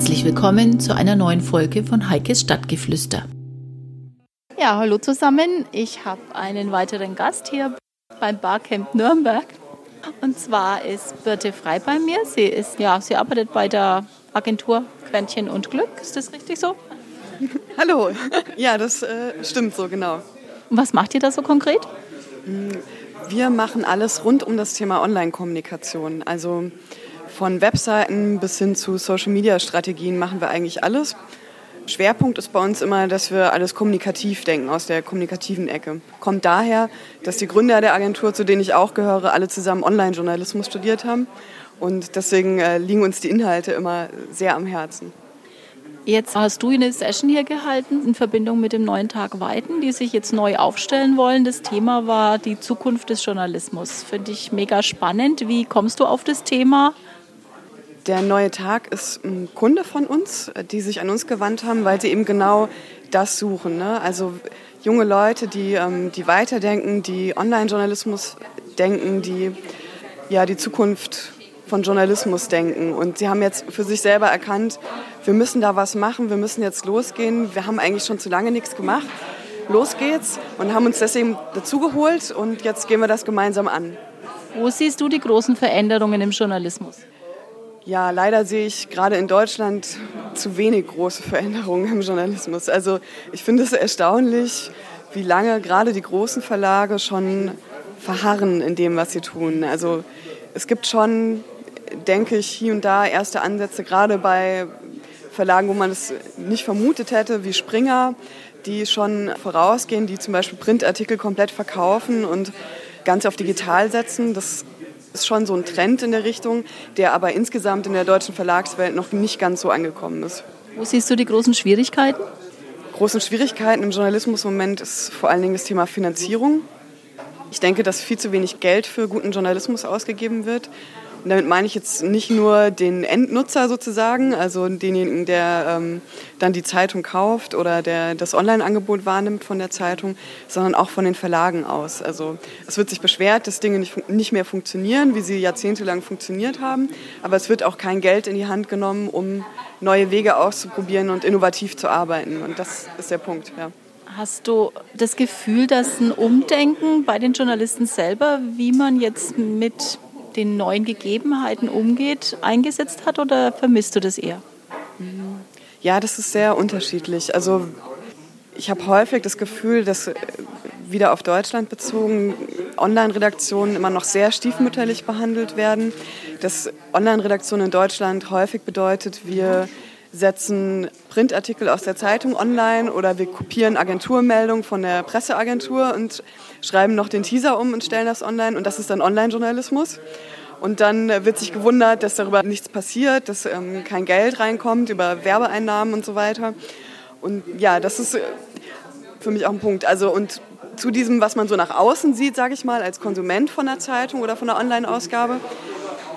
Herzlich willkommen zu einer neuen Folge von Heikes Stadtgeflüster. Ja, hallo zusammen. Ich habe einen weiteren Gast hier beim Barcamp Nürnberg. Und zwar ist Birte Frei bei mir. Sie, ist, ja, sie arbeitet bei der Agentur Quäntchen und Glück. Ist das richtig so? Hallo. Ja, das äh, stimmt so, genau. Und was macht ihr da so konkret? Wir machen alles rund um das Thema Online-Kommunikation. Also von Webseiten bis hin zu Social-Media-Strategien machen wir eigentlich alles. Schwerpunkt ist bei uns immer, dass wir alles kommunikativ denken, aus der kommunikativen Ecke. Kommt daher, dass die Gründer der Agentur, zu denen ich auch gehöre, alle zusammen Online-Journalismus studiert haben. Und deswegen äh, liegen uns die Inhalte immer sehr am Herzen. Jetzt hast du eine Session hier gehalten in Verbindung mit dem neuen Tag Weiten, die sich jetzt neu aufstellen wollen. Das Thema war die Zukunft des Journalismus. Finde ich mega spannend. Wie kommst du auf das Thema? Der neue Tag ist ein Kunde von uns, die sich an uns gewandt haben, weil sie eben genau das suchen. Ne? Also junge Leute, die, ähm, die weiterdenken, die Online-Journalismus denken, die ja, die Zukunft von Journalismus denken. Und sie haben jetzt für sich selber erkannt, wir müssen da was machen, wir müssen jetzt losgehen. Wir haben eigentlich schon zu lange nichts gemacht. Los geht's und haben uns deswegen dazugeholt und jetzt gehen wir das gemeinsam an. Wo siehst du die großen Veränderungen im Journalismus? Ja, leider sehe ich gerade in Deutschland zu wenig große Veränderungen im Journalismus. Also ich finde es erstaunlich, wie lange gerade die großen Verlage schon verharren in dem, was sie tun. Also es gibt schon, denke ich, hier und da erste Ansätze, gerade bei Verlagen, wo man es nicht vermutet hätte, wie Springer, die schon vorausgehen, die zum Beispiel Printartikel komplett verkaufen und ganz auf digital setzen. Das ist schon so ein Trend in der Richtung, der aber insgesamt in der deutschen Verlagswelt noch nicht ganz so angekommen ist. Wo siehst du die großen Schwierigkeiten? Großen Schwierigkeiten im Journalismus im Moment ist vor allen Dingen das Thema Finanzierung. Ich denke, dass viel zu wenig Geld für guten Journalismus ausgegeben wird. Damit meine ich jetzt nicht nur den Endnutzer sozusagen, also denjenigen, der ähm, dann die Zeitung kauft oder der das Online-Angebot wahrnimmt von der Zeitung, sondern auch von den Verlagen aus. Also es wird sich beschwert, dass Dinge nicht, nicht mehr funktionieren, wie sie jahrzehntelang funktioniert haben, aber es wird auch kein Geld in die Hand genommen, um neue Wege auszuprobieren und innovativ zu arbeiten. Und das ist der Punkt, ja. Hast du das Gefühl, dass ein Umdenken bei den Journalisten selber, wie man jetzt mit den neuen Gegebenheiten umgeht, eingesetzt hat oder vermisst du das eher? Ja, das ist sehr unterschiedlich. Also ich habe häufig das Gefühl, dass äh, wieder auf Deutschland bezogen Online-Redaktionen immer noch sehr stiefmütterlich behandelt werden. Dass Online-Redaktion in Deutschland häufig bedeutet, wir setzen Printartikel aus der Zeitung online oder wir kopieren Agenturmeldungen von der Presseagentur und schreiben noch den Teaser um und stellen das online und das ist dann Online-Journalismus. Und dann wird sich gewundert, dass darüber nichts passiert, dass ähm, kein Geld reinkommt über Werbeeinnahmen und so weiter. Und ja, das ist äh, für mich auch ein Punkt. Also und zu diesem, was man so nach außen sieht, sage ich mal, als Konsument von der Zeitung oder von der Online-Ausgabe,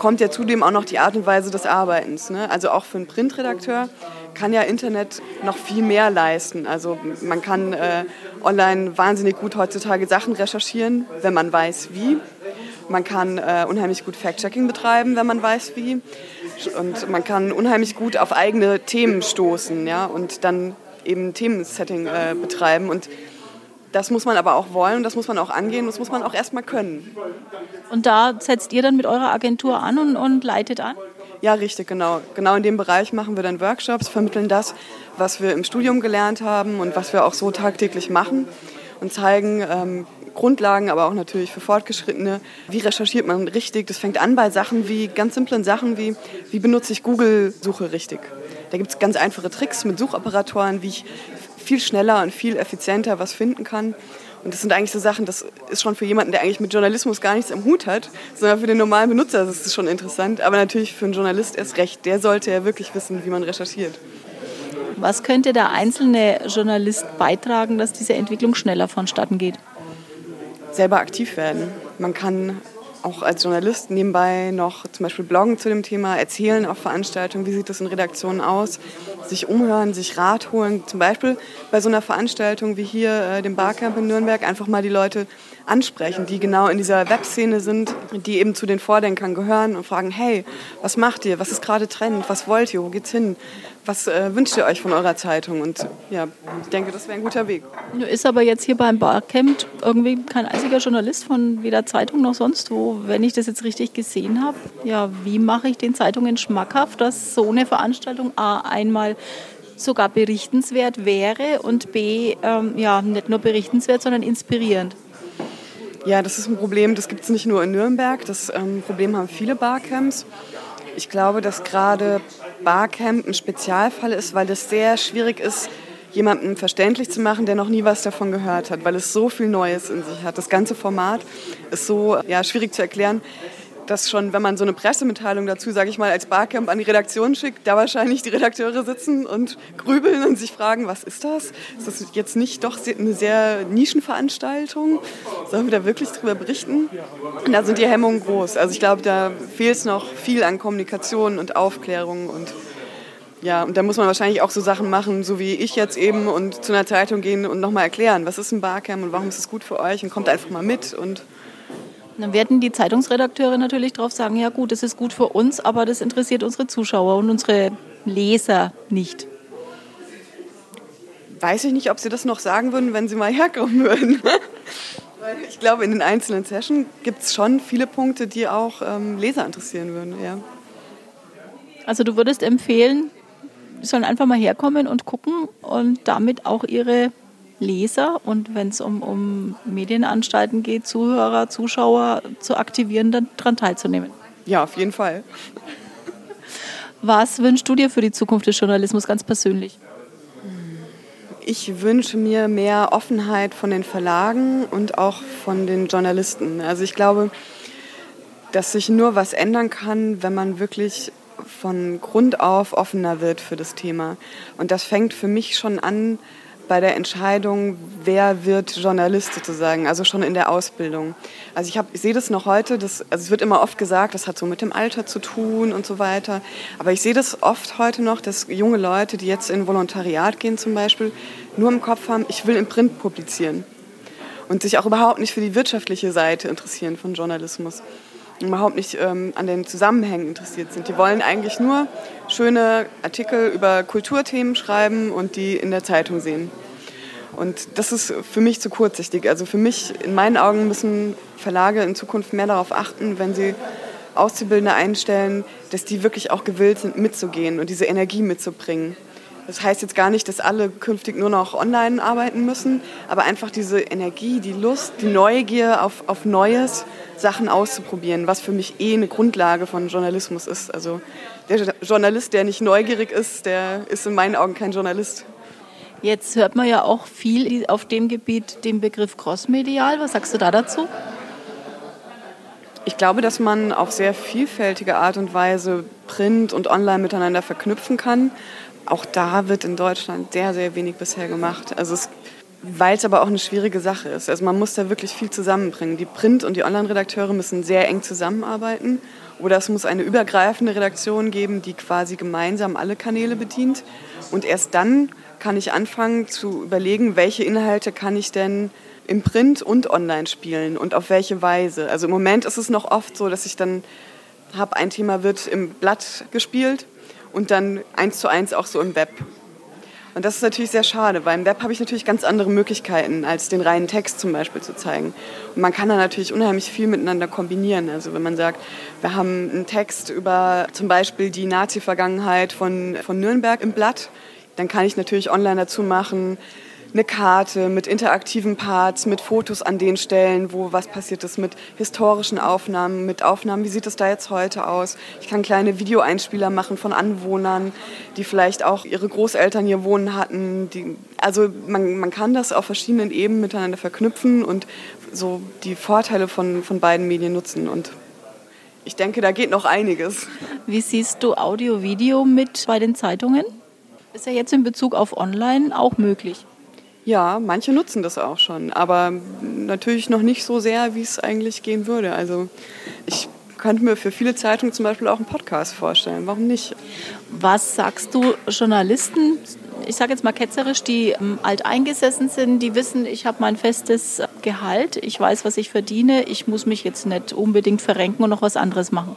kommt ja zudem auch noch die Art und Weise des Arbeitens. Ne? Also auch für einen Printredakteur kann ja Internet noch viel mehr leisten. Also man kann äh, online wahnsinnig gut heutzutage Sachen recherchieren, wenn man weiß wie. Man kann äh, unheimlich gut Fact-Checking betreiben, wenn man weiß wie. Und man kann unheimlich gut auf eigene Themen stoßen ja? und dann eben Themensetting äh, betreiben. Und das muss man aber auch wollen und das muss man auch angehen, das muss man auch erstmal können. Und da setzt ihr dann mit eurer Agentur an und, und leitet an? Ja, richtig, genau. Genau in dem Bereich machen wir dann Workshops, vermitteln das, was wir im Studium gelernt haben und was wir auch so tagtäglich machen und zeigen ähm, Grundlagen, aber auch natürlich für Fortgeschrittene, wie recherchiert man richtig. Das fängt an bei Sachen wie, ganz simplen Sachen wie, wie benutze ich Google-Suche richtig. Da gibt es ganz einfache Tricks mit Suchoperatoren, wie ich viel schneller und viel effizienter was finden kann. Und das sind eigentlich so Sachen, das ist schon für jemanden, der eigentlich mit Journalismus gar nichts am Hut hat, sondern für den normalen Benutzer das ist schon interessant. Aber natürlich für einen Journalist erst recht. Der sollte ja wirklich wissen, wie man recherchiert. Was könnte der einzelne Journalist beitragen, dass diese Entwicklung schneller vonstatten geht? Selber aktiv werden. Man kann auch als Journalist nebenbei noch zum Beispiel bloggen zu dem Thema, erzählen auf Veranstaltungen, wie sieht das in Redaktionen aus, sich umhören, sich Rat holen. Zum Beispiel bei so einer Veranstaltung wie hier, äh, dem Barcamp in Nürnberg, einfach mal die Leute ansprechen, die genau in dieser Webszene sind, die eben zu den Vordenkern gehören und fragen, hey, was macht ihr? Was ist gerade Trend? Was wollt ihr? Wo geht's hin? Was äh, wünscht ihr euch von eurer Zeitung? Und ja, ich denke, das wäre ein guter Weg. Ist aber jetzt hier beim Barcamp irgendwie kein einziger Journalist von weder Zeitung noch sonst wo. Wenn ich das jetzt richtig gesehen habe, ja, wie mache ich den Zeitungen schmackhaft, dass so eine Veranstaltung A einmal sogar berichtenswert wäre und B, ähm, ja, nicht nur berichtenswert, sondern inspirierend? Ja, das ist ein Problem, das gibt es nicht nur in Nürnberg, das ähm, Problem haben viele Barcamps. Ich glaube, dass gerade Barcamp ein Spezialfall ist, weil es sehr schwierig ist, jemandem verständlich zu machen, der noch nie was davon gehört hat, weil es so viel Neues in sich hat. Das ganze Format ist so ja, schwierig zu erklären dass schon, wenn man so eine Pressemitteilung dazu, sage ich mal, als Barcamp an die Redaktion schickt, da wahrscheinlich die Redakteure sitzen und grübeln und sich fragen, was ist das? Ist das jetzt nicht doch eine sehr Nischenveranstaltung? Sollen wir da wirklich drüber berichten? Und da sind die Hemmungen groß. Also ich glaube, da fehlt es noch viel an Kommunikation und Aufklärung und ja, und da muss man wahrscheinlich auch so Sachen machen, so wie ich jetzt eben und zu einer Zeitung gehen und nochmal erklären, was ist ein Barcamp und warum ist es gut für euch und kommt einfach mal mit und dann werden die Zeitungsredakteure natürlich darauf sagen, ja gut, das ist gut für uns, aber das interessiert unsere Zuschauer und unsere Leser nicht. Weiß ich nicht, ob sie das noch sagen würden, wenn sie mal herkommen würden. ich glaube, in den einzelnen Sessions gibt es schon viele Punkte, die auch ähm, Leser interessieren würden. Ja. Also du würdest empfehlen, sie sollen einfach mal herkommen und gucken und damit auch ihre Leser und wenn es um, um Medienanstalten geht, Zuhörer, Zuschauer zu aktivieren, dann daran teilzunehmen. Ja, auf jeden Fall. Was wünschst du dir für die Zukunft des Journalismus ganz persönlich? Ich wünsche mir mehr Offenheit von den Verlagen und auch von den Journalisten. Also ich glaube, dass sich nur was ändern kann, wenn man wirklich von Grund auf offener wird für das Thema. Und das fängt für mich schon an bei der Entscheidung, wer wird Journalist sozusagen, also schon in der Ausbildung. Also ich, ich sehe das noch heute, das, also es wird immer oft gesagt, das hat so mit dem Alter zu tun und so weiter. Aber ich sehe das oft heute noch, dass junge Leute, die jetzt in Volontariat gehen zum Beispiel, nur im Kopf haben, ich will im Print publizieren. Und sich auch überhaupt nicht für die wirtschaftliche Seite interessieren von Journalismus überhaupt nicht ähm, an den Zusammenhängen interessiert sind. Die wollen eigentlich nur schöne Artikel über Kulturthemen schreiben und die in der Zeitung sehen. Und das ist für mich zu kurzsichtig. Also für mich, in meinen Augen, müssen Verlage in Zukunft mehr darauf achten, wenn sie Auszubildende einstellen, dass die wirklich auch gewillt sind, mitzugehen und diese Energie mitzubringen. Das heißt jetzt gar nicht, dass alle künftig nur noch online arbeiten müssen, aber einfach diese Energie, die Lust, die Neugier auf, auf Neues, Sachen auszuprobieren, was für mich eh eine Grundlage von Journalismus ist. Also der Journalist, der nicht neugierig ist, der ist in meinen Augen kein Journalist. Jetzt hört man ja auch viel auf dem Gebiet den Begriff crossmedial. Was sagst du da dazu? Ich glaube, dass man auf sehr vielfältige Art und Weise Print und Online miteinander verknüpfen kann. Auch da wird in Deutschland sehr, sehr wenig bisher gemacht. Also es weil es aber auch eine schwierige Sache ist. Also man muss da wirklich viel zusammenbringen. Die Print- und die Online-Redakteure müssen sehr eng zusammenarbeiten. Oder es muss eine übergreifende Redaktion geben, die quasi gemeinsam alle Kanäle bedient. Und erst dann kann ich anfangen zu überlegen, welche Inhalte kann ich denn im Print und online spielen und auf welche Weise. Also im Moment ist es noch oft so, dass ich dann habe, ein Thema wird im Blatt gespielt und dann eins zu eins auch so im Web. Und das ist natürlich sehr schade, weil im Web habe ich natürlich ganz andere Möglichkeiten, als den reinen Text zum Beispiel zu zeigen. Und man kann da natürlich unheimlich viel miteinander kombinieren. Also wenn man sagt, wir haben einen Text über zum Beispiel die Nazi-Vergangenheit von, von Nürnberg im Blatt, dann kann ich natürlich online dazu machen, eine Karte mit interaktiven Parts, mit Fotos an den Stellen, wo was passiert ist, mit historischen Aufnahmen, mit Aufnahmen, wie sieht es da jetzt heute aus. Ich kann kleine Videoeinspieler machen von Anwohnern, die vielleicht auch ihre Großeltern hier wohnen hatten. Die, also man, man kann das auf verschiedenen Ebenen miteinander verknüpfen und so die Vorteile von, von beiden Medien nutzen. Und ich denke, da geht noch einiges. Wie siehst du Audio-Video mit bei den Zeitungen? Ist ja jetzt in Bezug auf Online auch möglich. Ja, manche nutzen das auch schon, aber natürlich noch nicht so sehr, wie es eigentlich gehen würde. Also ich könnte mir für viele Zeitungen zum Beispiel auch einen Podcast vorstellen. Warum nicht? Was sagst du Journalisten? ich sage jetzt mal ketzerisch, die ähm, alteingesessen sind, die wissen, ich habe mein festes Gehalt, ich weiß, was ich verdiene, ich muss mich jetzt nicht unbedingt verrenken und noch was anderes machen.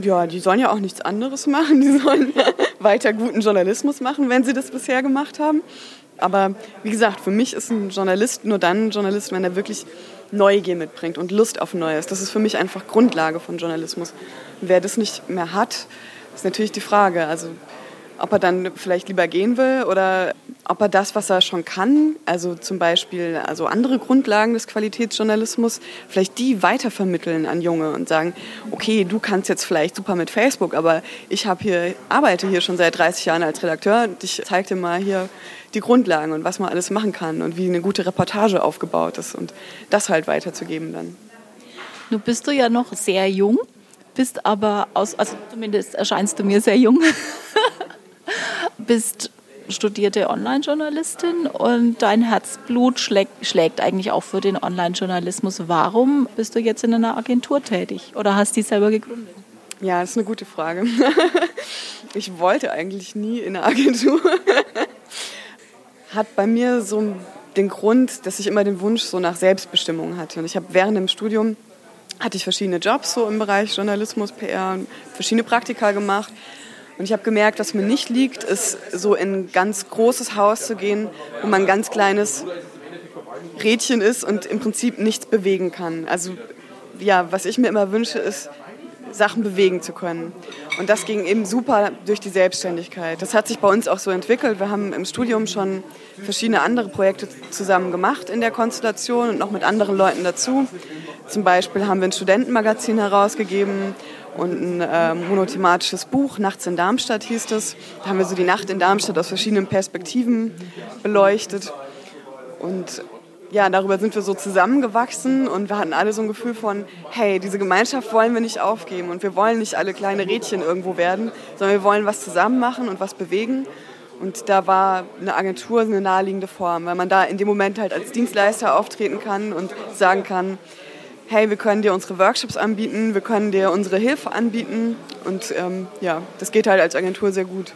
Ja, die sollen ja auch nichts anderes machen. Die sollen weiter guten Journalismus machen, wenn sie das bisher gemacht haben. Aber wie gesagt, für mich ist ein Journalist nur dann ein Journalist, wenn er wirklich Neugier mitbringt und Lust auf Neues. Das ist für mich einfach Grundlage von Journalismus. Wer das nicht mehr hat, ist natürlich die Frage. Also ob er dann vielleicht lieber gehen will oder ob er das, was er schon kann, also zum Beispiel also andere Grundlagen des Qualitätsjournalismus, vielleicht die weitervermitteln an Junge und sagen, okay, du kannst jetzt vielleicht super mit Facebook, aber ich habe hier arbeite hier schon seit 30 Jahren als Redakteur und ich zeige dir mal hier die Grundlagen und was man alles machen kann und wie eine gute Reportage aufgebaut ist und das halt weiterzugeben dann. Nun bist du ja noch sehr jung, bist aber aus, also zumindest erscheinst du mir sehr jung. bist studierte Online-Journalistin und dein Herzblut schlägt, schlägt eigentlich auch für den Online-Journalismus. Warum bist du jetzt in einer Agentur tätig oder hast die selber gegründet? Ja, das ist eine gute Frage. Ich wollte eigentlich nie in eine Agentur. Hat bei mir so den Grund, dass ich immer den Wunsch so nach Selbstbestimmung hatte. Und ich habe während dem Studium hatte ich verschiedene Jobs so im Bereich Journalismus, PR, verschiedene Praktika gemacht und ich habe gemerkt, was mir nicht liegt, ist so in ein ganz großes Haus zu gehen, wo man ein ganz kleines Rädchen ist und im Prinzip nichts bewegen kann. Also ja, was ich mir immer wünsche, ist Sachen bewegen zu können. Und das ging eben super durch die Selbstständigkeit. Das hat sich bei uns auch so entwickelt. Wir haben im Studium schon verschiedene andere Projekte zusammen gemacht in der Konstellation und noch mit anderen Leuten dazu. Zum Beispiel haben wir ein Studentenmagazin herausgegeben und ein äh, monothematisches Buch, Nachts in Darmstadt hieß das. Da haben wir so die Nacht in Darmstadt aus verschiedenen Perspektiven beleuchtet. Und ja, darüber sind wir so zusammengewachsen und wir hatten alle so ein Gefühl von, hey, diese Gemeinschaft wollen wir nicht aufgeben und wir wollen nicht alle kleine Rädchen irgendwo werden, sondern wir wollen was zusammen machen und was bewegen. Und da war eine Agentur eine naheliegende Form, weil man da in dem Moment halt als Dienstleister auftreten kann und sagen kann, hey, wir können dir unsere Workshops anbieten, wir können dir unsere Hilfe anbieten. Und ähm, ja, das geht halt als Agentur sehr gut.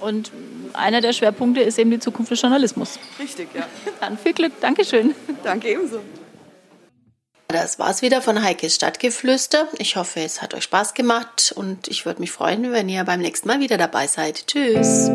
Und einer der Schwerpunkte ist eben die Zukunft des Journalismus. Richtig, ja. Dann viel Glück. Dankeschön. Danke ebenso. Das war's wieder von Heikes Stadtgeflüster. Ich hoffe, es hat euch Spaß gemacht und ich würde mich freuen, wenn ihr beim nächsten Mal wieder dabei seid. Tschüss.